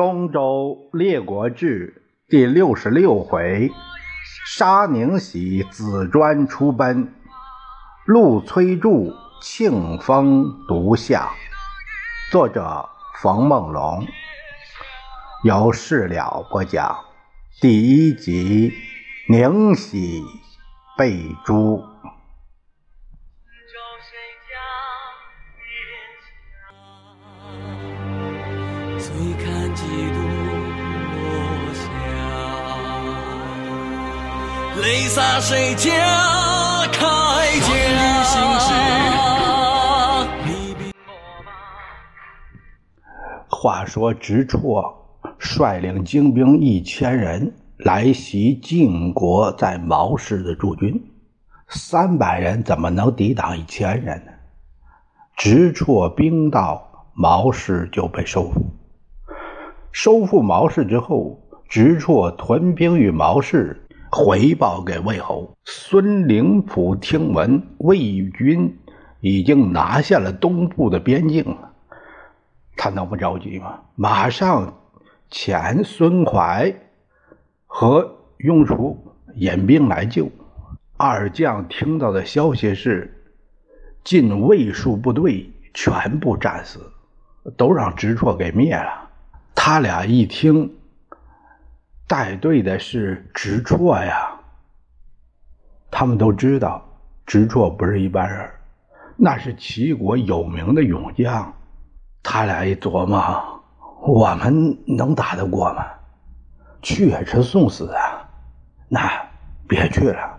东周列国志第六十六回，沙宁喜子专出奔，陆崔杼庆丰独下。作者冯梦龙，由事了播讲。第一集，宁喜被诛。泪洒谁家铠甲？话说直绰率领精兵一千人来袭晋国在毛氏的驻军，三百人怎么能抵挡一千人呢？直绰兵到毛氏就被收复。收复毛氏之后，直绰屯兵于毛氏。回报给魏侯孙灵甫，听闻魏军已经拿下了东部的边境了，他能不着急吗？马上遣孙怀和雍楚引兵来救。二将听到的消息是，晋魏数部队全部战死，都让直绰给灭了。他俩一听。带队的是直绰呀，他们都知道直绰不是一般人，那是齐国有名的勇将。他俩一琢磨，我们能打得过吗？去也是送死啊！那别去了。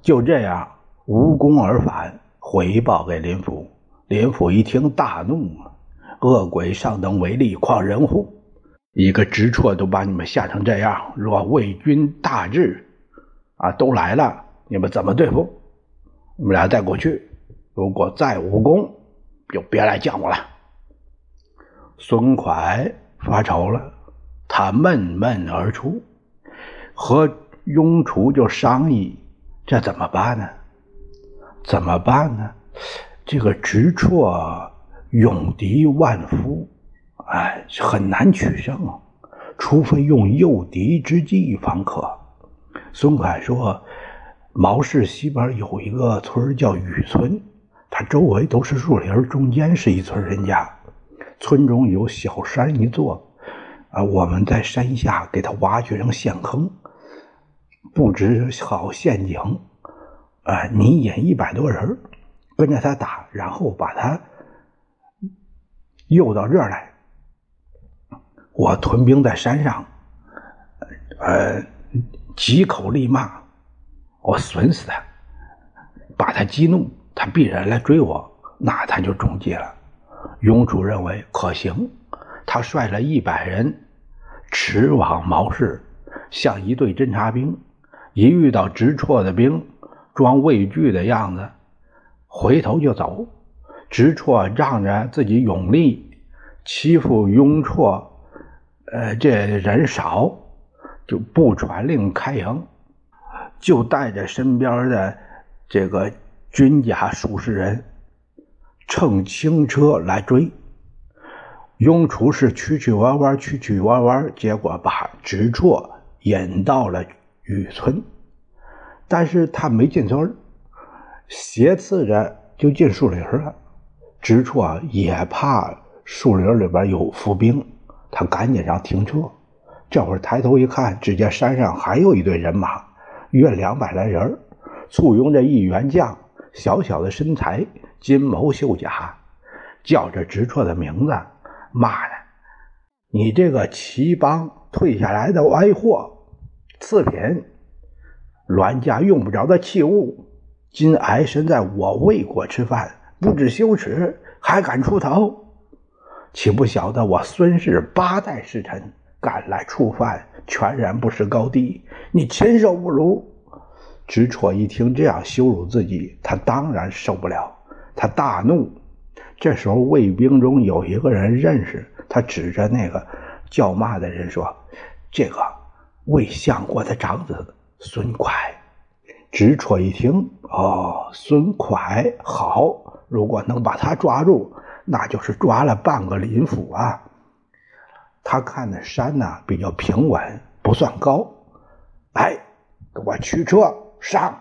就这样无功而返，回报给林甫。林甫一听大怒，恶鬼尚能为力，况人乎？一个直绰都把你们吓成这样，若魏军大至，啊，都来了，你们怎么对付？你们俩再过去，如果再无功，就别来见我了。孙蒯发愁了，他闷闷而出，和雍厨就商议，这怎么办呢？怎么办呢？这个直绰勇敌万夫。哎，很难取胜啊，除非用诱敌之计方可。孙凯说：“毛氏西边有一个村叫雨村，它周围都是树林，中间是一村人家，村中有小山一座。啊，我们在山下给他挖掘成陷坑，布置好陷阱。啊，你引一百多人跟着他打，然后把他诱到这儿来。”我屯兵在山上，呃，几口利骂，我损死他，把他激怒，他必然来追我，那他就中计了。雍楚认为可行，他率了一百人驰往毛氏，像一队侦察兵，一遇到直绰的兵，装畏惧的样子，回头就走。直绰仗着自己勇力，欺负雍绰。呃，这人少，就不传令开营，就带着身边的这个军甲数十人，乘轻车来追。雍楚是曲曲弯弯，曲曲弯弯，结果把直绰引到了雨村，但是他没进村，斜刺着就进树林了。直绰也怕树林里边有伏兵。他赶紧让停车，这会儿抬头一看，只见山上还有一队人马，约两百来人，簇拥着一员将，小小的身材，金毛秀甲，叫着直绰的名字，骂呢：“你这个齐邦退下来的歪货，次品，栾家用不着的器物，今挨身在我魏国吃饭，不知羞耻，还敢出头！”岂不晓得我孙氏八代世臣赶来触犯，全然不识高低。你禽兽不如！直绰一听这样羞辱自己，他当然受不了，他大怒。这时候卫兵中有一个人认识他，指着那个叫骂的人说：“这个魏相国的长子孙蒯。”直戳一听，哦，孙蒯好，如果能把他抓住。那就是抓了半个林府啊！他看那山呢比较平稳，不算高。哎，给我驱车上！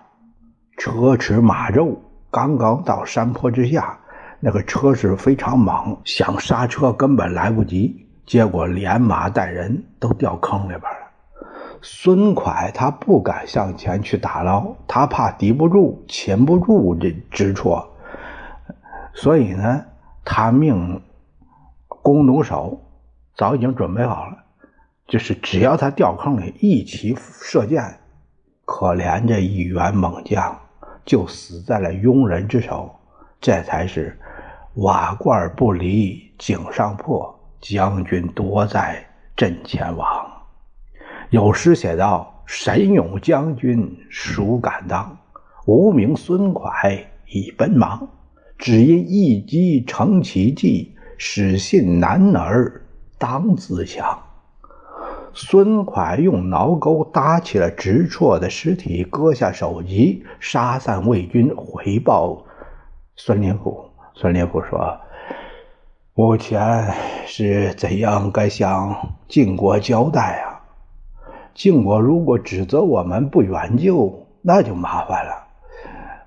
车驰马骤，刚刚到山坡之下，那个车是非常猛，想刹车根本来不及，结果连马带人都掉坑里边了。孙蒯他不敢向前去打捞，他怕敌不住、擒不住这知绰，所以呢，他命弓弩手早已经准备好了，就是只要他掉坑里，一起射箭。可怜这一员猛将，就死在了庸人之手，这才是瓦罐不离井上破，将军多在阵前亡。有诗写道：“神勇将军孰敢当？无名孙蒯已奔忙。只因一击成奇迹，使信男儿当自强。”孙蒯用挠钩搭起了直绰的尸体，割下首级，杀散魏军，回报孙连虎。孙连虎说：“目前是怎样该向晋国交代啊？”晋国如果指责我们不援救，那就麻烦了。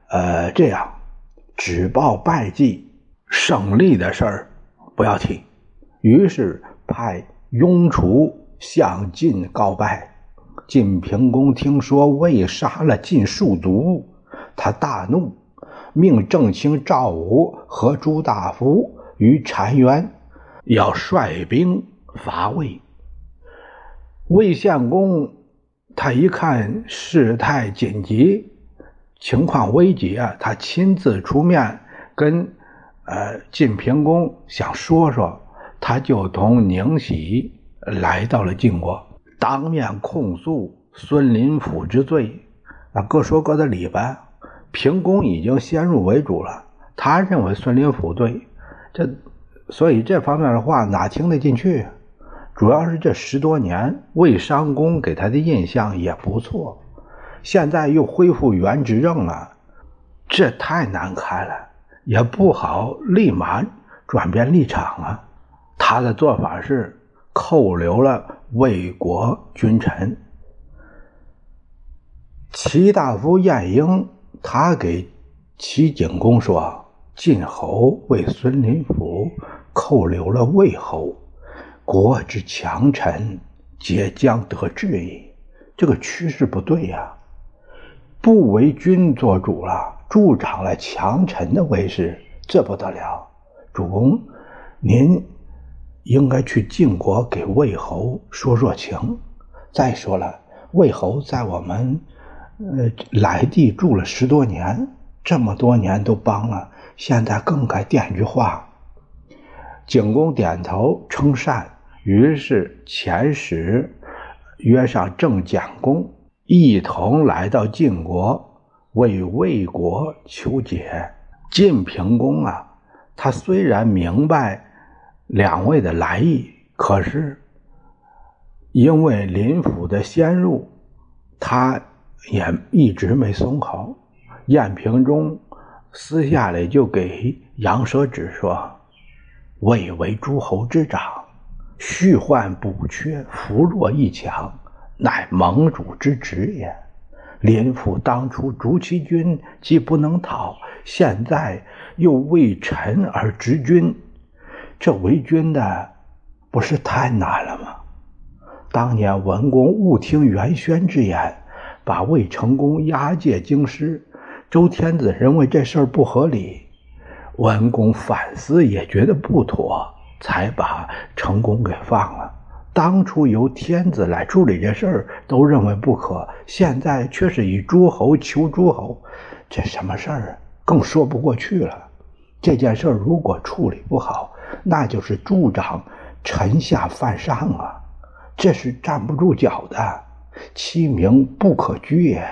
呃，这样，只报败绩，胜利的事儿不要提。于是派雍楚向晋告败。晋平公听说魏杀了晋庶族，他大怒，命正卿赵武和朱大夫于澶渊，要率兵伐魏。魏献公他一看事态紧急，情况危急啊，他亲自出面跟呃晋平公想说说，他就同宁喜来到了晋国，当面控诉孙林甫之罪，啊，各说各的理吧。平公已经先入为主了，他认为孙林甫对，这所以这方面的话哪听得进去？主要是这十多年，魏商公给他的印象也不错，现在又恢复原执政了，这太难看了，也不好立马转变立场啊。他的做法是扣留了魏国君臣。齐大夫晏婴，他给齐景公说：“晋侯为孙林甫扣留了魏侯。”国之强臣，皆将得志矣。这个趋势不对呀，不为君做主了，助长了强臣的威势，这不得了。主公，您应该去晋国给魏侯说说情。再说了，魏侯在我们呃来地住了十多年，这么多年都帮了，现在更该垫句话。景公点头称善。于是遣使约上郑简公，一同来到晋国，为魏国求解。晋平公啊，他虽然明白两位的来意，可是因为林甫的先入，他也一直没松口。晏平中私下里就给杨舍指说：“魏为诸侯之长。”续患补缺，扶弱一强，乃盟主之职也。林父当初逐其军，既不能讨，现在又为臣而执君，这为君的不是太难了吗？当年文公误听袁轩之言，把魏成功押解京师，周天子认为这事儿不合理，文公反思也觉得不妥。才把成功给放了。当初由天子来处理这事儿，都认为不可；现在却是以诸侯求诸侯，这什么事儿啊？更说不过去了。这件事儿如果处理不好，那就是助长臣下犯上啊！这是站不住脚的，其名不可居也。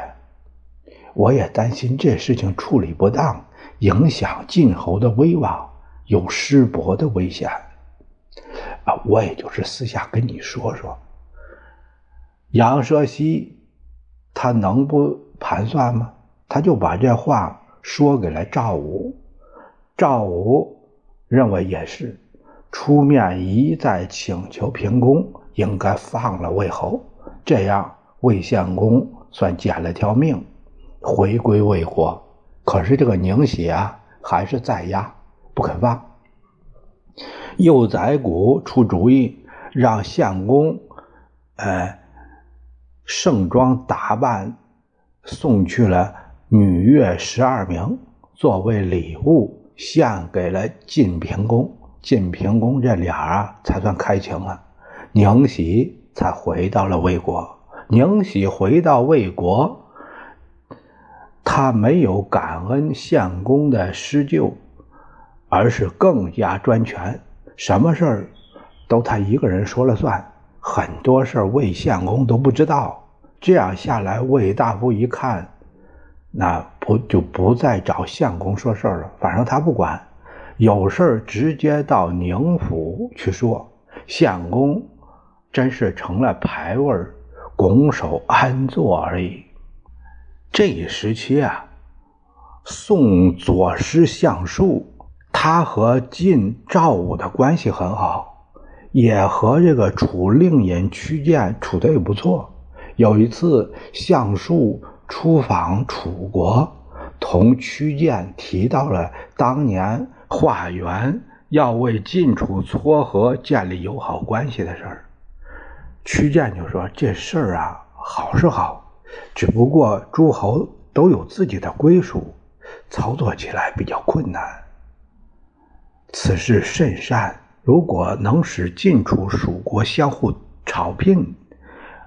我也担心这事情处理不当，影响晋侯的威望，有失伯的危险。啊，我也就是私下跟你说说。杨舍西他能不盘算吗？他就把这话说给了赵武。赵武认为也是，出面一再请求平公应该放了魏侯，这样魏献公算捡了条命，回归魏国。可是这个宁喜啊，还是在押，不肯放。幼宰谷出主意，让相公，呃，盛装打扮，送去了女乐十二名，作为礼物献给了晋平公。晋平公这俩啊，才算开情了。宁喜才回到了魏国。宁喜回到魏国，他没有感恩相公的施救，而是更加专权，什么事儿都他一个人说了算，很多事儿魏献公都不知道。这样下来，魏大夫一看，那不就不再找相公说事儿了，反正他不管。有事直接到宁府去说，相公真是成了牌位拱手安坐而已。这一时期啊，宋左师相术，他和晋赵武的关系很好，也和这个楚令尹屈建处的也不错。有一次，相术出访楚国，同屈建提到了当年。化缘要为晋楚撮合建立友好关系的事儿，屈建就说：“这事儿啊，好是好，只不过诸侯都有自己的归属，操作起来比较困难。此事甚善，如果能使晋楚蜀国相互朝聘，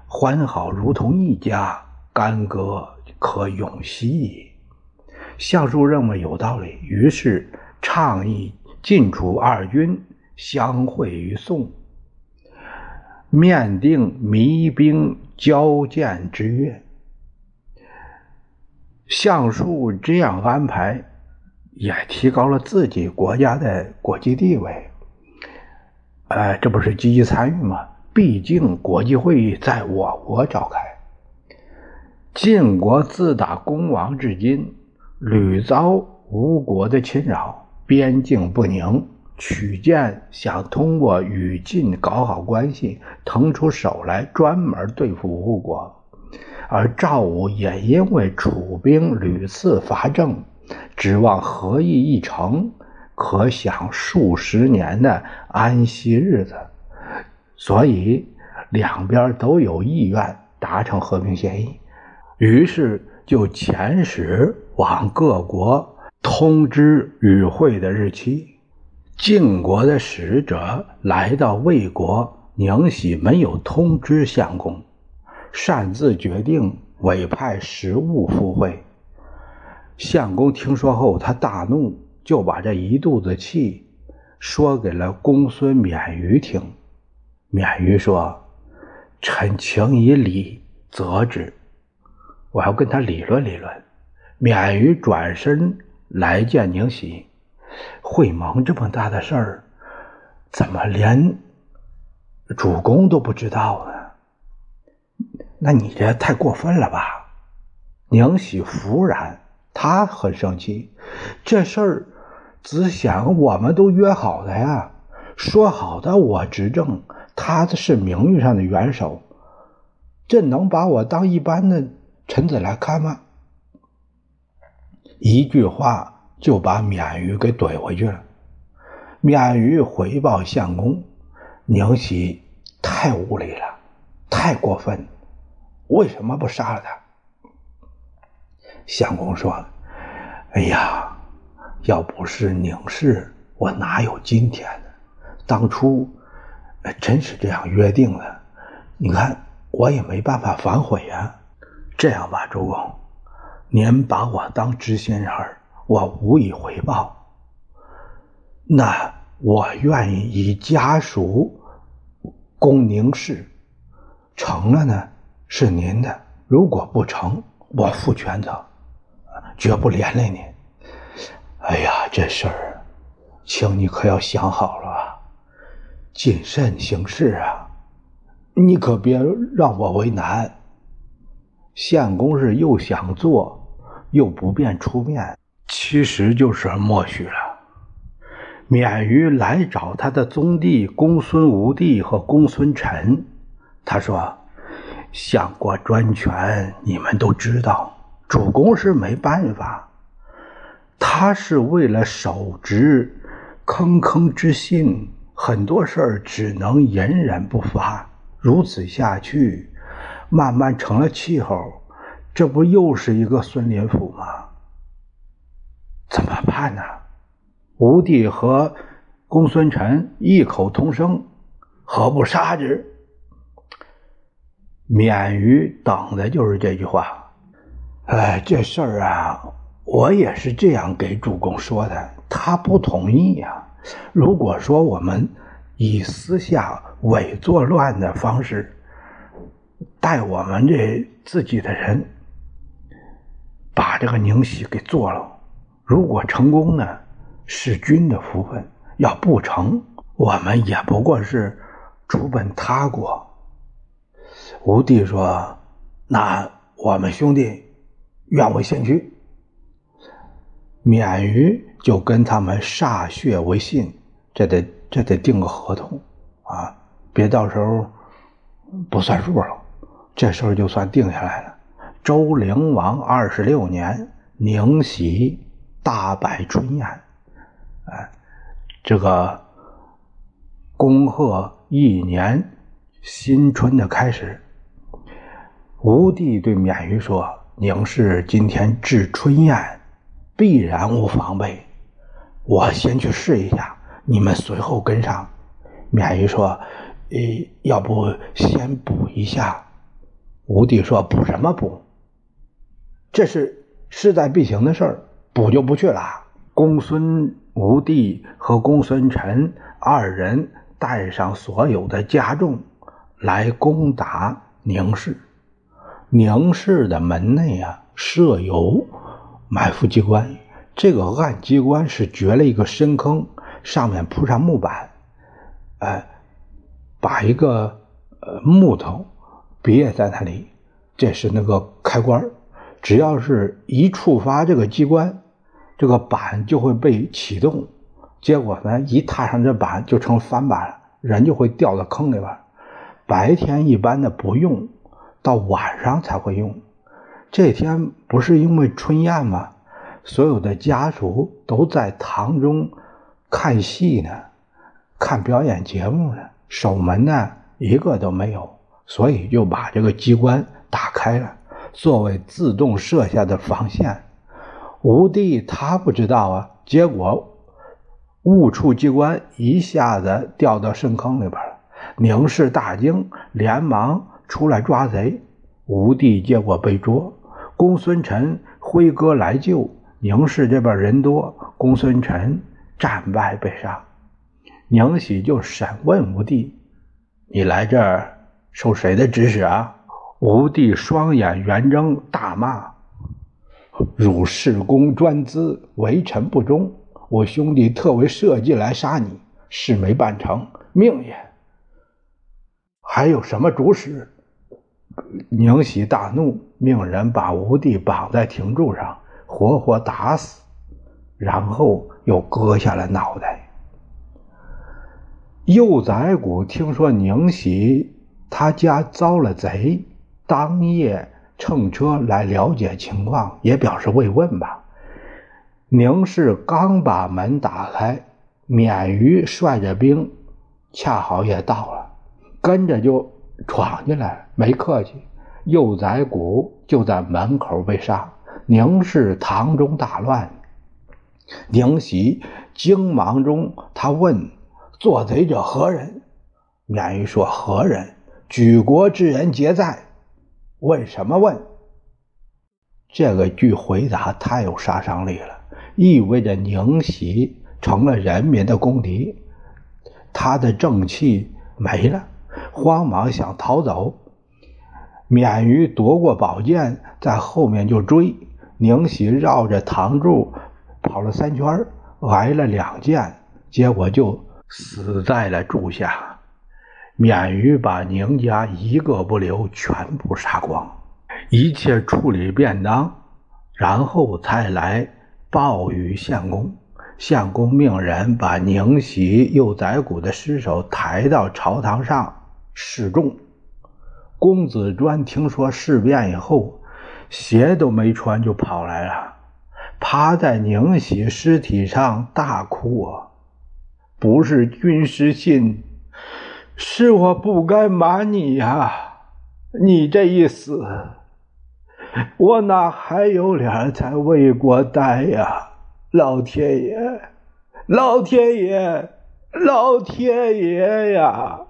欢好如同一家，干戈可永息矣。”相叔认为有道理，于是。倡议晋楚二军相会于宋，面定弭兵交剑之约。相术这样安排，也提高了自己国家的国际地位。呃，这不是积极参与吗？毕竟国际会议在我国召开，晋国自打攻亡至今，屡遭吴国的侵扰。边境不宁，曲建想通过与晋搞好关系，腾出手来专门对付吴国，而赵武也因为楚兵屡次伐郑，指望和议一成，可享数十年的安息日子，所以两边都有意愿达成和平协议，于是就遣使往各国。通知与会的日期，晋国的使者来到魏国，宁喜没有通知相公，擅自决定委派食物赴会。相公听说后，他大怒，就把这一肚子气说给了公孙免于听。免于说：“臣请以礼责之，我要跟他理论理论。”免于转身。来见宁喜，会盟这么大的事儿，怎么连主公都不知道呢？那你这太过分了吧？宁喜弗然，他很生气。这事儿只想我们都约好的呀，说好的我执政，他是名誉上的元首，这能把我当一般的臣子来看吗？一句话就把免于给怼回去了。免于回报相公，宁喜太无礼了，太过分，为什么不杀了他？相公说：“哎呀，要不是宁氏，我哪有今天呢？当初真是这样约定的，你看我也没办法反悔呀。这样吧，主公。”您把我当知心人我无以回报。那我愿意以家属供宁氏，成了呢是您的；如果不成，我负全责，绝不连累你。哎呀，这事儿，请你可要想好了，谨慎行事啊！你可别让我为难。相公是又想做，又不便出面，其实就是默许了。免于来找他的宗弟公孙无帝和公孙臣。他说：“相国专权，你们都知道。主公是没办法，他是为了守职，坑坑之心，很多事儿只能隐忍不发。如此下去，慢慢成了气候，这不又是一个孙林甫吗？怎么办呢？”吴帝和公孙臣异口同声：“何不杀之？”免于等的就是这句话。哎，这事儿啊，我也是这样给主公说的，他不同意呀。如果说我们以私下伪作乱的方式带我们这自己的人把这个宁喜给做了，如果成功呢？是君的福分，要不成，我们也不过是出本他国。吴帝说：“那我们兄弟愿为先驱，免于就跟他们歃血为信，这得这得定个合同啊，别到时候不算数了。这时候就算定下来了。周灵王二十六年，宁喜大摆春宴。”哎，这个恭贺一年新春的开始，吴帝对免于说：“宁氏今天置春宴，必然无防备。我先去试一下，你们随后跟上。”免于说：“呃，要不先补一下？”吴帝说：“补什么补？这是势在必行的事儿，补就不去了。”公孙。吴帝和公孙臣二人带上所有的家众来攻打宁氏。宁氏的门内啊设有埋伏机关，这个暗机关是掘了一个深坑，上面铺上木板，哎，把一个呃木头别在那里，这是那个开关，只要是一触发这个机关。这个板就会被启动，结果呢，一踏上这板就成翻板了，人就会掉到坑里边。白天一般的不用，到晚上才会用。这天不是因为春宴吗？所有的家属都在堂中看戏呢，看表演节目呢，守门呢一个都没有，所以就把这个机关打开了，作为自动设下的防线。吴帝他不知道啊，结果误触机关，一下子掉到深坑里边了。宁氏大惊，连忙出来抓贼。吴帝结果被捉，公孙臣挥戈来救。宁氏这边人多，公孙臣战败被杀。宁喜就审问吴帝：“你来这儿受谁的指使啊？”吴帝双眼圆睁，大骂。汝事公专资，为臣不忠，我兄弟特为设计来杀你，事没办成，命也。还有什么主使？宁喜大怒，命人把吴地绑在亭柱上，活活打死，然后又割下了脑袋。幼宰谷听说宁喜他家遭了贼，当夜。乘车来了解情况，也表示慰问吧。宁氏刚把门打开，免于率着兵，恰好也到了，跟着就闯进来，没客气。幼宰谷就在门口被杀，宁氏堂中大乱。宁喜惊忙中，他问：“做贼者何人？”免于说：“何人？举国之人皆在。”问什么问？这个句回答太有杀伤力了，意味着宁喜成了人民的公敌，他的正气没了，慌忙想逃走，免于夺过宝剑在后面就追。宁喜绕着堂柱跑了三圈，挨了两剑，结果就死在了柱下。免于把宁家一个不留全部杀光，一切处理便当，然后才来报与相公。相公命人把宁喜、幼宰谷的尸首抬到朝堂上示众。公子专听说事变以后，鞋都没穿就跑来了，趴在宁喜尸体上大哭啊！不是军师信，是我不该瞒你呀！你这一死，我哪还有脸在魏国待呀？老天爷，老天爷，老天爷呀！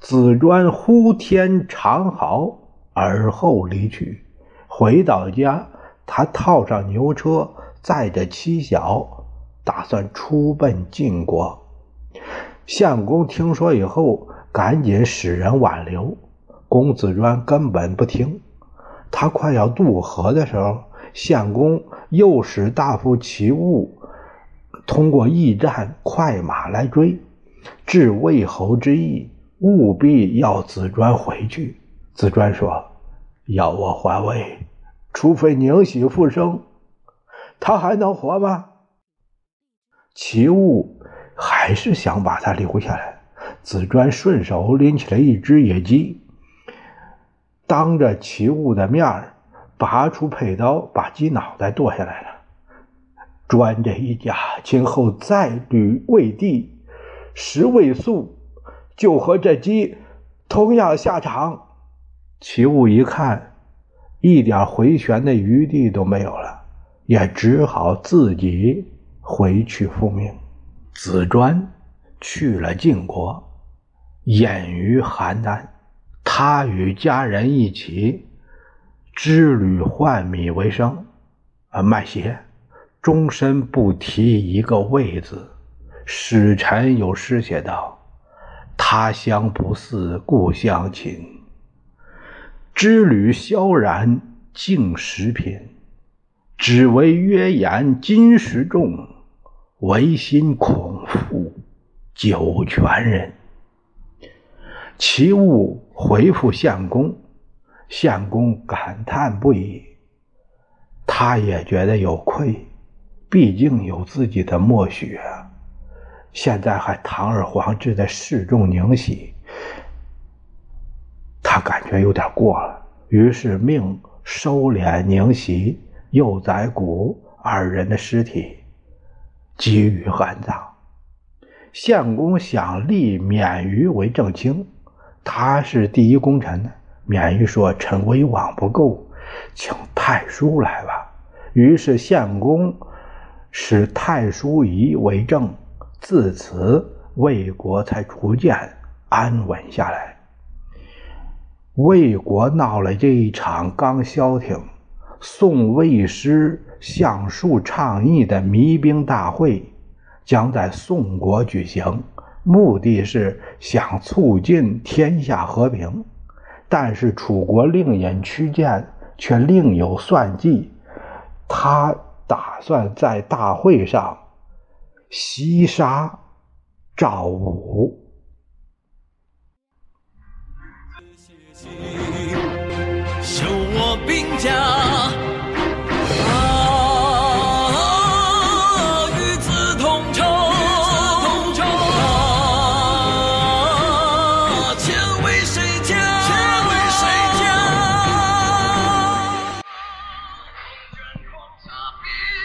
子专呼天长嚎，而后离去。回到家，他套上牛车，载着妻小，打算出奔晋国。相公听说以后，赶紧使人挽留。公子专根本不听。他快要渡河的时候，相公又使大夫齐物通过驿站快马来追，至魏侯之意。务必要子专回去。子专说：“要我还位，除非宁喜复生，他还能活吗？”齐物还是想把他留下来。子专顺手拎起了一只野鸡，当着齐物的面拔出佩刀，把鸡脑袋剁下来了。专这一家今后再履魏地，食未素。就和这鸡同样下场。齐物一看，一点回旋的余地都没有了，也只好自己回去复命。子专去了晋国，隐于邯郸。他与家人一起织履换米为生，啊，卖鞋，终身不提一个魏字。使臣有诗写道。他乡不似故乡亲，织履萧然竟食品。只为约言金石重，唯心恐负九泉人。齐物回复相公，相公感叹不已。他也觉得有愧，毕竟有自己的默许啊。现在还堂而皇之的示众宁喜，他感觉有点过了，于是命收敛宁喜、幼宰谷二人的尸体，给予安葬。相公想立免于为正卿，他是第一功臣。免于说臣威望不够，请太叔来吧。于是相公使太叔仪为正。自此，魏国才逐渐安稳下来。魏国闹了这一场刚消停，宋魏师相术倡议的弭兵大会将在宋国举行，目的是想促进天下和平。但是楚国令尹屈建却另有算计，他打算在大会上。西沙赵武，